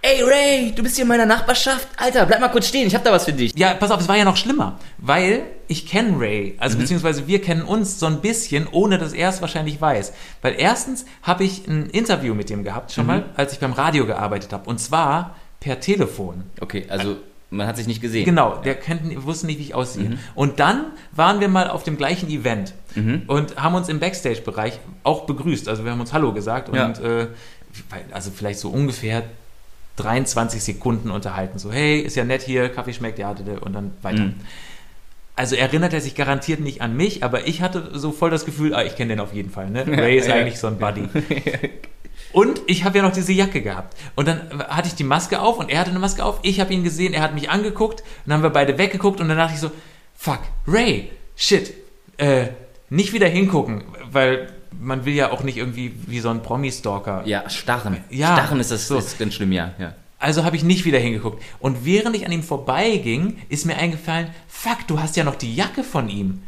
Ey Ray, du bist hier in meiner Nachbarschaft. Alter, bleib mal kurz stehen, ich hab da was für dich. Ja, pass auf, es war ja noch schlimmer, weil ich kenne Ray, also Mhm. beziehungsweise wir kennen uns so ein bisschen, ohne dass er es wahrscheinlich weiß. Weil erstens habe ich ein Interview mit ihm gehabt, Mhm. schon mal, als ich beim Radio gearbeitet habe, und zwar per Telefon. Okay, also man hat sich nicht gesehen. Genau, der kannten, wusste nicht, wie ich aussehe. Mhm. Und dann waren wir mal auf dem gleichen Event und haben uns im Backstage-Bereich auch begrüßt. Also wir haben uns Hallo gesagt Ja. und äh, also vielleicht so ungefähr 23 Sekunden unterhalten. So, hey, ist ja nett hier, Kaffee schmeckt, ja, und dann weiter. Mhm. Also erinnert er sich garantiert nicht an mich, aber ich hatte so voll das Gefühl, ah, ich kenne den auf jeden Fall. Ne? Ray ist ja. eigentlich so ein Buddy. Und ich habe ja noch diese Jacke gehabt. Und dann hatte ich die Maske auf und er hatte eine Maske auf. Ich habe ihn gesehen, er hat mich angeguckt. Und dann haben wir beide weggeguckt und dann dachte ich so, fuck, Ray, shit, äh, nicht wieder hingucken, weil man will ja auch nicht irgendwie wie so ein Promi-Stalker. Ja, Starren. Ja, Starren ist das so. ist ganz schlimm, ja. ja. Also habe ich nicht wieder hingeguckt. Und während ich an ihm vorbeiging, ist mir eingefallen, fuck, du hast ja noch die Jacke von ihm.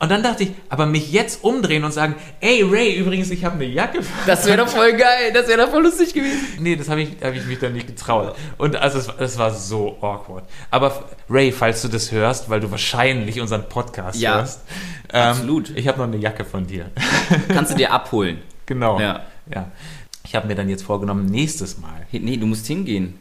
Und dann dachte ich, aber mich jetzt umdrehen und sagen, ey Ray, übrigens, ich habe eine Jacke von Das wäre doch voll geil, das wäre doch voll lustig gewesen. Nee, das habe ich, hab ich mich dann nicht getraut. Und also es, es war so awkward. Aber Ray, falls du das hörst, weil du wahrscheinlich unseren Podcast Ja, hörst, ähm, absolut. Ich habe noch eine Jacke von dir. Kannst du dir abholen. genau. Ja. ja. Ich habe mir dann jetzt vorgenommen, nächstes Mal. Nee, du musst hingehen.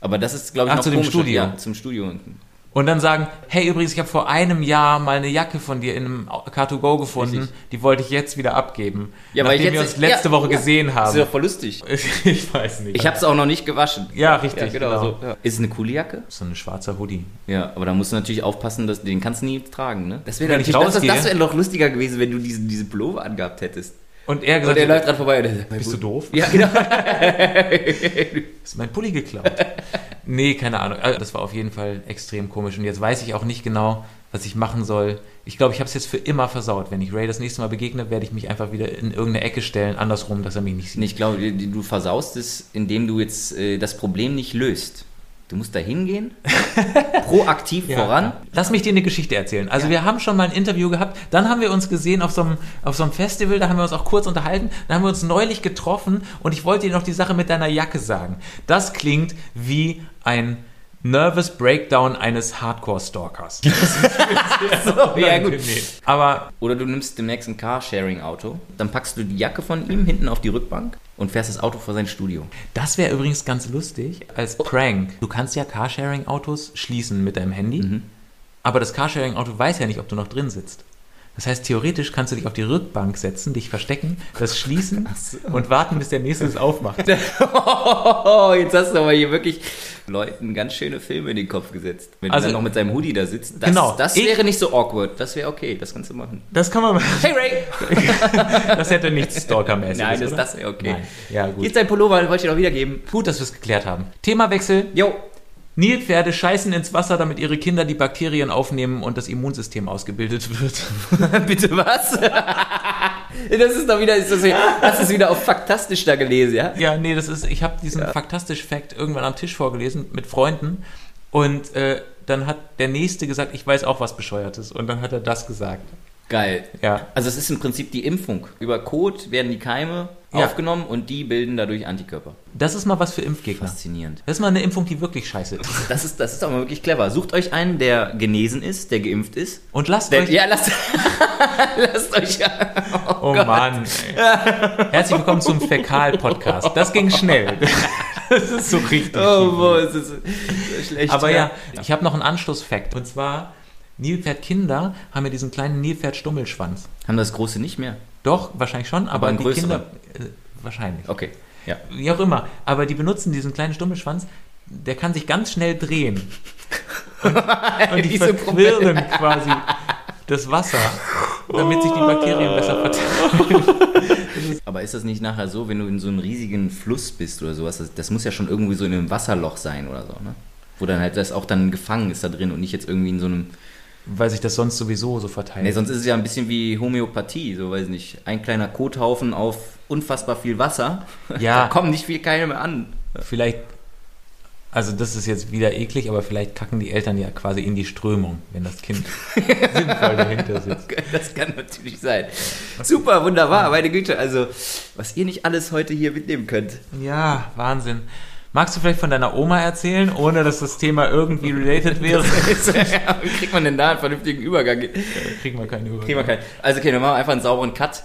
Aber das ist, glaube ich, Ach, noch zu dem komischer. Studio. Ja, zum Studio unten. Und dann sagen, hey, übrigens, ich habe vor einem Jahr mal eine Jacke von dir in einem Car2Go gefunden, Richtig. die wollte ich jetzt wieder abgeben. Ja, weil nachdem ich wir jetzt- uns letzte ja, Woche ja. gesehen Das haben. ist ja voll lustig. ich weiß nicht. Ich habe es auch noch nicht gewaschen. ja, richtig, Ja, genau. So. Ja. Ist es eine coole Jacke? So ein schwarzer Hoodie. Ja, aber da musst du natürlich aufpassen, dass den kannst du nie tragen, ne? Das wäre natürlich, das, das, wäre noch lustiger gewesen, wenn du diese, diese Pullover angehabt hättest. Und er Und gesagt, der läuft gerade vorbei. und der sagt, bist du doof? Ja, genau. Ist mein Pulli geklaut? nee, keine Ahnung. Also, Das war auf jeden Fall extrem komisch. Und jetzt weiß ich auch nicht genau, was ich machen soll. Ich glaube, ich habe es jetzt für immer versaut. Wenn ich Ray das nächste Mal begegne, werde ich mich einfach wieder in irgendeine Ecke stellen, andersrum, dass er mich nicht sieht. ich glaube, du versaust es, indem du jetzt äh, das Problem nicht löst. Du musst da hingehen, proaktiv voran. Lass mich dir eine Geschichte erzählen. Also wir haben schon mal ein Interview gehabt, dann haben wir uns gesehen auf so, einem, auf so einem Festival, da haben wir uns auch kurz unterhalten, dann haben wir uns neulich getroffen und ich wollte dir noch die Sache mit deiner Jacke sagen. Das klingt wie ein Nervous Breakdown eines Hardcore-Stalkers. ja, gut. Aber Oder du nimmst demnächst ein Carsharing-Auto, dann packst du die Jacke von ihm hinten auf die Rückbank und fährst das Auto vor sein Studio. das wäre übrigens ganz lustig als Prank. Du kannst ja Carsharing-Autos schließen mit deinem Handy, aber das Carsharing-Auto weiß ja nicht, ob du noch drin sitzt. Das heißt, theoretisch kannst du dich auf die Rückbank setzen, dich verstecken, das schließen und warten, bis der nächste es aufmacht. Oh, jetzt hast du aber hier wirklich Leuten ganz schöne Filme in den Kopf gesetzt. Wenn Also- er noch mit seinem Hoodie da sitzt. Das, Genau. Das Ich- wäre nicht so awkward. Das wäre okay. Das kannst du machen. Das kann man machen. Hey Ray! Das hätte nichts Stalker-mäßiges, Nein, das, das wäre okay. Nein. Ja, gut. Jetzt dein Pullover, wollte ich dir noch wiedergeben. Gut, dass wir es geklärt haben. Themawechsel. Jo. Nilpferde scheißen ins Wasser, damit ihre Kinder die Bakterien aufnehmen und das Immunsystem ausgebildet wird. Bitte was? das ist doch wieder, ist das, hast du es wieder auf Faktastisch da gelesen, ja? Ja, nee, das ist, ich habe diesen faktastisch Fact irgendwann am Tisch vorgelesen mit Freunden und äh, dann hat der Nächste gesagt, ich weiß auch was Bescheuertes und dann hat er das gesagt. Geil. Ja. Also es ist im Prinzip die Impfung. Über Kot werden die Keime Ja. aufgenommen und die bilden dadurch Antikörper. Das ist mal was für Impfgegner. Faszinierend. Das ist mal eine Impfung, die wirklich scheiße ist. Das ist, das ist aber wirklich clever. Sucht euch einen, der genesen ist, der geimpft ist. Und lasst Der, euch... ja, lasst, lasst euch. oh Mann. ey. Herzlich willkommen zum Fäkal-Podcast. Das ging schnell. Das ist so richtig. Oh, boah, ist das so schlecht. Aber ja, ich habe noch einen Anschlussfakt. Und zwar, Nilpferdkinder haben ja diesen kleinen Nilpferd-Stummelschwanz. Haben das große nicht mehr? Doch, wahrscheinlich schon, aber, einen die größeren? Kinder... Äh, wahrscheinlich. Okay. Ja. Wie auch immer. Aber die benutzen diesen kleinen Stummelschwanz, der kann sich ganz schnell drehen. Und, und die verquirlen quasi das Wasser, damit sich die Bakterien besser verteilen. Aber ist das nicht nachher so, wenn du in so einem riesigen Fluss bist oder sowas? Das, das muss ja schon irgendwie so in einem Wasserloch sein oder so, ne? Wo dann halt das auch dann gefangen ist da drin und nicht jetzt irgendwie in so einem. Weil sich das sonst sowieso so verteilt. Nee, sonst ist es ja ein bisschen wie Homöopathie, so weiß ich nicht. Ein kleiner Kothaufen auf unfassbar viel Wasser. Ja. Da kommen nicht viel Keime mehr an. Vielleicht, also das ist jetzt wieder eklig, aber vielleicht kacken die Eltern ja quasi in die Strömung, wenn das Kind sinnvoll dahinter sitzt. Das kann natürlich sein. Super, wunderbar, meine Güte. Also, was ihr nicht alles heute hier mitnehmen könnt. Ja, Wahnsinn. Magst du vielleicht von deiner Oma erzählen, ohne dass das Thema irgendwie related wäre? Wie kriegt man denn da einen vernünftigen Übergang? Kriegen wir keinen Überblick. Kriegen wir keinen. Also, okay, dann machen wir einfach einen sauberen Cut.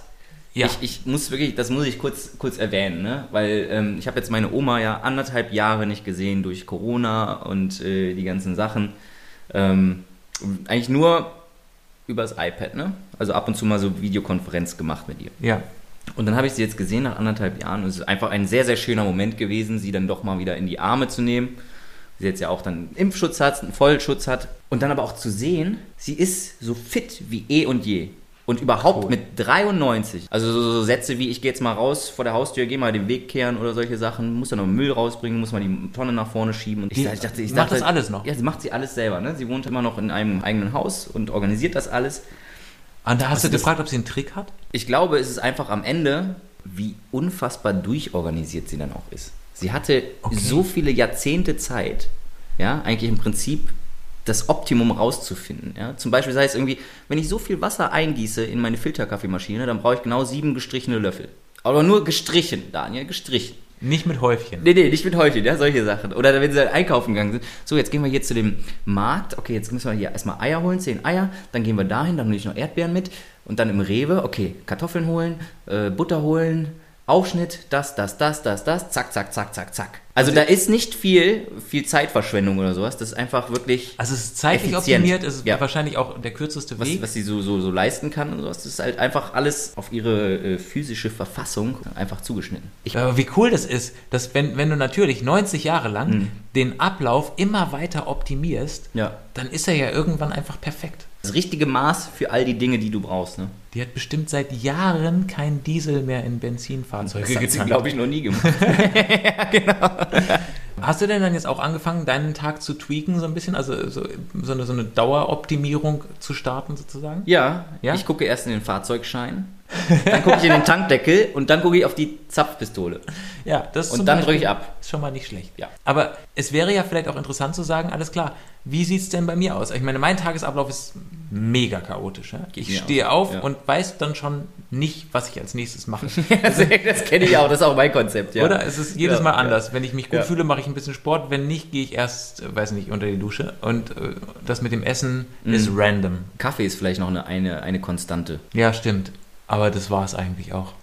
Ja. Ich, ich muss wirklich, das muss ich kurz, kurz erwähnen, ne? weil ähm, ich habe jetzt meine Oma ja anderthalb Jahre nicht gesehen durch Corona und äh, die ganzen Sachen. Ähm, eigentlich nur übers iPad, ne? Also ab und zu mal so Videokonferenz gemacht mit ihr. Ja. Und dann habe ich sie jetzt gesehen nach anderthalb Jahren und es ist einfach ein sehr, sehr schöner Moment gewesen, sie dann doch mal wieder in die Arme zu nehmen. Sie jetzt ja auch dann einen Impfschutz hat, einen Vollschutz hat. Und dann aber auch zu sehen, sie ist so fit wie eh und je. Und überhaupt Cool. mit 93, also so, so Sätze wie, ich gehe jetzt mal raus vor der Haustür, gehe mal den Weg kehren oder solche Sachen, muss dann noch Müll rausbringen, muss mal die Tonne nach vorne schieben. Und ich, Die ich dachte, ich macht dachte, das alles noch? Ja, sie macht sie alles selber. Ne? Sie wohnt immer noch in einem eigenen Haus und organisiert das alles. Und da hast Was du gefragt, ob sie einen Trick hat? Ich glaube, es ist einfach am Ende, wie unfassbar durchorganisiert sie dann auch ist. Sie hatte Okay. so viele Jahrzehnte Zeit, ja, eigentlich im Prinzip das Optimum rauszufinden. Ja? Zum Beispiel sei es irgendwie, wenn ich so viel Wasser eingieße in meine Filterkaffeemaschine, dann brauche ich genau sieben gestrichene Löffel. Aber nur gestrichen, Daniel, gestrichen. Nicht mit Häufchen. Nee, nee, nicht mit Häufchen, ja, solche Sachen. Oder wenn sie halt einkaufen gegangen sind. So, jetzt gehen wir hier zu dem Markt. Okay, jetzt müssen wir hier erstmal Eier holen, zehn Eier. Dann gehen wir dahin, dann nehme ich noch Erdbeeren mit. Und dann im Rewe, okay, Kartoffeln holen, äh, Butter holen, Aufschnitt, das, das, das, das, das, zack, zack, zack, zack, zack. Also da ist nicht viel, viel Zeitverschwendung oder sowas. Das ist einfach wirklich, Also es ist zeitlich Effizient. optimiert, es ist Ja. wahrscheinlich auch der kürzeste was, Weg. was sie so, so, so leisten kann und sowas. Das ist halt einfach alles auf ihre äh, physische Verfassung einfach zugeschnitten. Ich, Aber wie cool das ist, dass wenn, wenn du natürlich 90 Jahre lang Mhm. den Ablauf immer weiter optimierst, ja. dann ist er ja irgendwann einfach perfekt. Das richtige Maß für all die Dinge, die du brauchst. Ne? Die hat bestimmt seit Jahren kein Diesel mehr in Benzinfahrzeuge Das hat sie, getankt. glaube ich, noch nie gemacht. Hast du denn dann jetzt auch angefangen, deinen Tag zu tweaken so ein bisschen? Also so, so, eine, so eine Daueroptimierung zu starten sozusagen? Ja, Ja? ich gucke erst in den Fahrzeugschein, dann gucke ich in den Tankdeckel und dann gucke ich auf die Zapfpistole. Ja, das Und dann drücke ich ab. Ist schon mal nicht schlecht. Ja. Aber es wäre ja vielleicht auch interessant zu sagen, alles klar, wie sieht es denn bei mir aus? Ich meine, mein Tagesablauf ist mega chaotisch. Ja? Ich stehe auch, auf ja. und weiß dann schon nicht, was ich als nächstes mache. das das kenne ich auch, das ist auch mein Konzept. Ja. Oder? Es ist jedes Mal anders. Wenn ich mich gut fühle, mache ich ein bisschen Sport. Wenn nicht, gehe ich erst, äh, weiß nicht, unter die Dusche. Und äh, das mit dem Essen Mhm. ist random. Kaffee ist vielleicht noch eine, eine, eine Konstante. Ja, stimmt. Aber das war es eigentlich auch.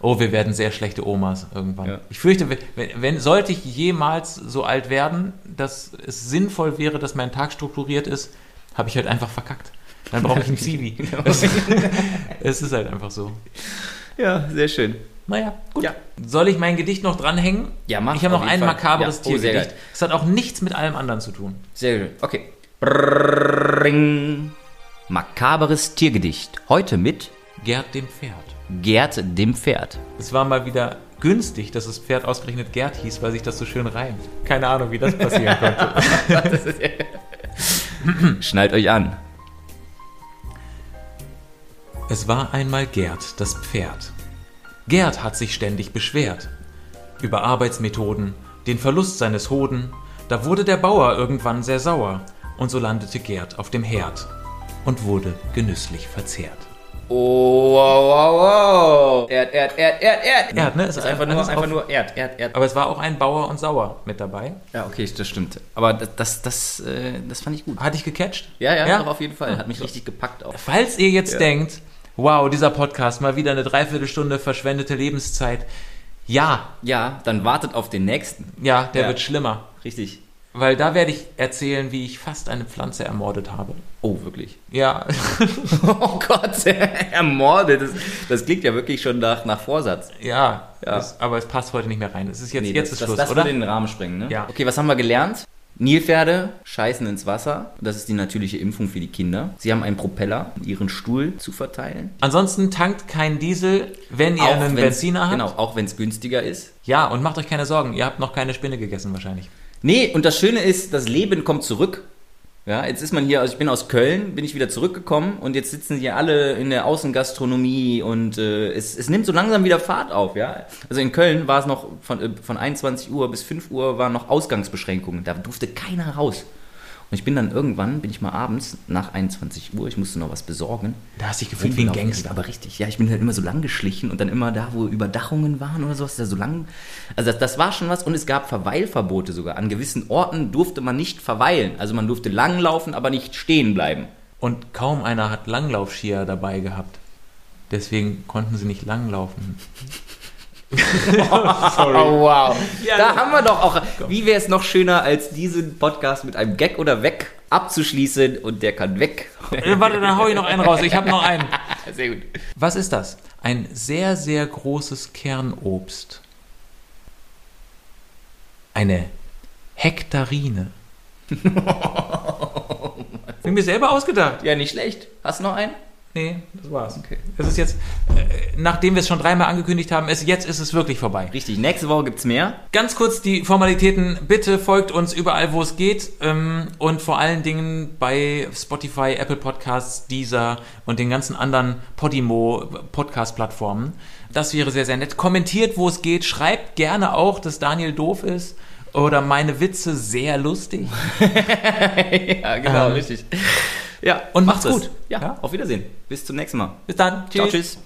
Oh, wir werden sehr schlechte Omas irgendwann. Ja. Ich fürchte, wenn, wenn sollte ich jemals so alt werden, dass es sinnvoll wäre, dass mein Tag strukturiert ist, habe ich halt einfach verkackt. Dann brauche ich einen Zivi. Es- es ist halt einfach so. Ja, sehr schön. Naja, gut. Ja. Soll ich mein Gedicht noch dranhängen? Ja, mach, Ich habe noch ein Fall. makabres Ja, oh, Tiergedicht. Es hat auch nichts mit allem anderen zu tun. Sehr schön. Okay. Brrrring. Makaberes Tiergedicht. Heute mit Gerd dem Pferd. Gerd dem Pferd. Es war mal wieder günstig, dass das Pferd ausgerechnet Gerd hieß, weil sich das so schön reimt. Keine Ahnung, wie das passieren konnte. Schnallt euch an. Es war einmal Gerd, das Pferd. Gerd hat sich ständig beschwert. Über Arbeitsmethoden, den Verlust seines Hoden. Da wurde der Bauer irgendwann sehr sauer. Und so landete Gerd auf dem Herd und wurde genüsslich verzehrt. Oh, wow, wow, wow. Erd, Erd, Erd, Erd, Erd. Erd, ne? Das ist einfach nur, einfach auf- nur Erd, Erd, Erd. Aber es war auch ein Bauer und Sauer mit dabei. Ja, okay, das stimmt. Aber das, das, das, äh, das fand ich gut. Hatte ich gecatcht? Ja, ja, Ja? Doch, auf jeden Fall. Hat mich richtig gepackt auch. Falls ihr jetzt Ja. denkt, wow, dieser Podcast, mal wieder eine Dreiviertelstunde verschwendete Lebenszeit. Ja, Ja, dann wartet auf den nächsten. ja, der Ja. wird schlimmer. Richtig. Weil da werde ich erzählen, wie ich fast eine Pflanze ermordet habe. Oh, wirklich. Ja, Oh Gott, ermordet. Das, das klingt ja wirklich schon nach, nach Vorsatz. ja, Ja. Es, aber es passt heute nicht mehr rein. Es ist jetzt, Nee, jetzt das, ist das, Schluss, das oder? würde den Rahmen sprengen, ne? Ja. Okay, was haben wir gelernt? Nilpferde scheißen ins Wasser. Das ist die natürliche Impfung für die Kinder. Sie haben einen Propeller, um ihren Stuhl zu verteilen. Ansonsten tankt kein Diesel, wenn ihr einen wenn's- Benziner habt. Genau, auch wenn es günstiger ist. Ja, und macht euch keine Sorgen, ihr habt noch keine Spinne gegessen wahrscheinlich. Nee, und das Schöne ist, das Leben kommt zurück. Ja, jetzt ist man hier, also ich bin aus Köln, bin ich wieder zurückgekommen und jetzt sitzen hier alle in der Außengastronomie und äh, es, es nimmt so langsam wieder Fahrt auf, ja. Also in Köln war es noch von, äh, von 21 Uhr bis 5 Uhr waren noch Ausgangsbeschränkungen, da durfte keiner raus. Und ich bin dann irgendwann, bin ich mal abends nach 21 Uhr, ich musste noch was besorgen. Da hast du dich gefühlt wie ein. Gangster. Aber richtig, ja, ich bin halt immer so lang geschlichen und dann immer da, wo Überdachungen waren oder sowas, da so lang. Also das, das war schon was und es gab Verweilverbote sogar. An gewissen Orten durfte man nicht verweilen. Also man durfte langlaufen, aber nicht stehen bleiben. Und kaum einer hat Langlaufskier dabei gehabt. Deswegen konnten sie nicht langlaufen. Oh wow. Ja, da haben wir doch auch. Wie wäre es noch schöner, als diesen Podcast mit einem Gag oder weg abzuschließen und der kann weg. Warte, dann hau ich noch einen raus. Ich habe noch einen. Sehr gut. Was ist das? Ein sehr, sehr großes Kernobst. Eine Hektarine. Bin mir selber ausgedacht. Ja, nicht schlecht. Hast du noch einen? Nee, das war's. Okay. Es ist jetzt, äh, nachdem wir es schon dreimal angekündigt haben, es, jetzt ist es wirklich vorbei. Richtig. Nächste Woche gibt's mehr. Ganz kurz die Formalitäten. Bitte folgt uns überall, wo es geht. Ähm, und vor allen Dingen bei Spotify, Apple Podcasts, Deezer und den ganzen anderen Podimo-Podcast-Plattformen. Das wäre sehr, sehr nett. Kommentiert, wo es geht. Schreibt gerne auch, dass Daniel doof ist. Oder meine Witze sehr lustig. ja, genau, Ähm, richtig. Ja, und macht's macht's gut. Ja, Ja. auf Wiedersehen. Bis zum nächsten Mal. Bis dann. Ciao, tschüss.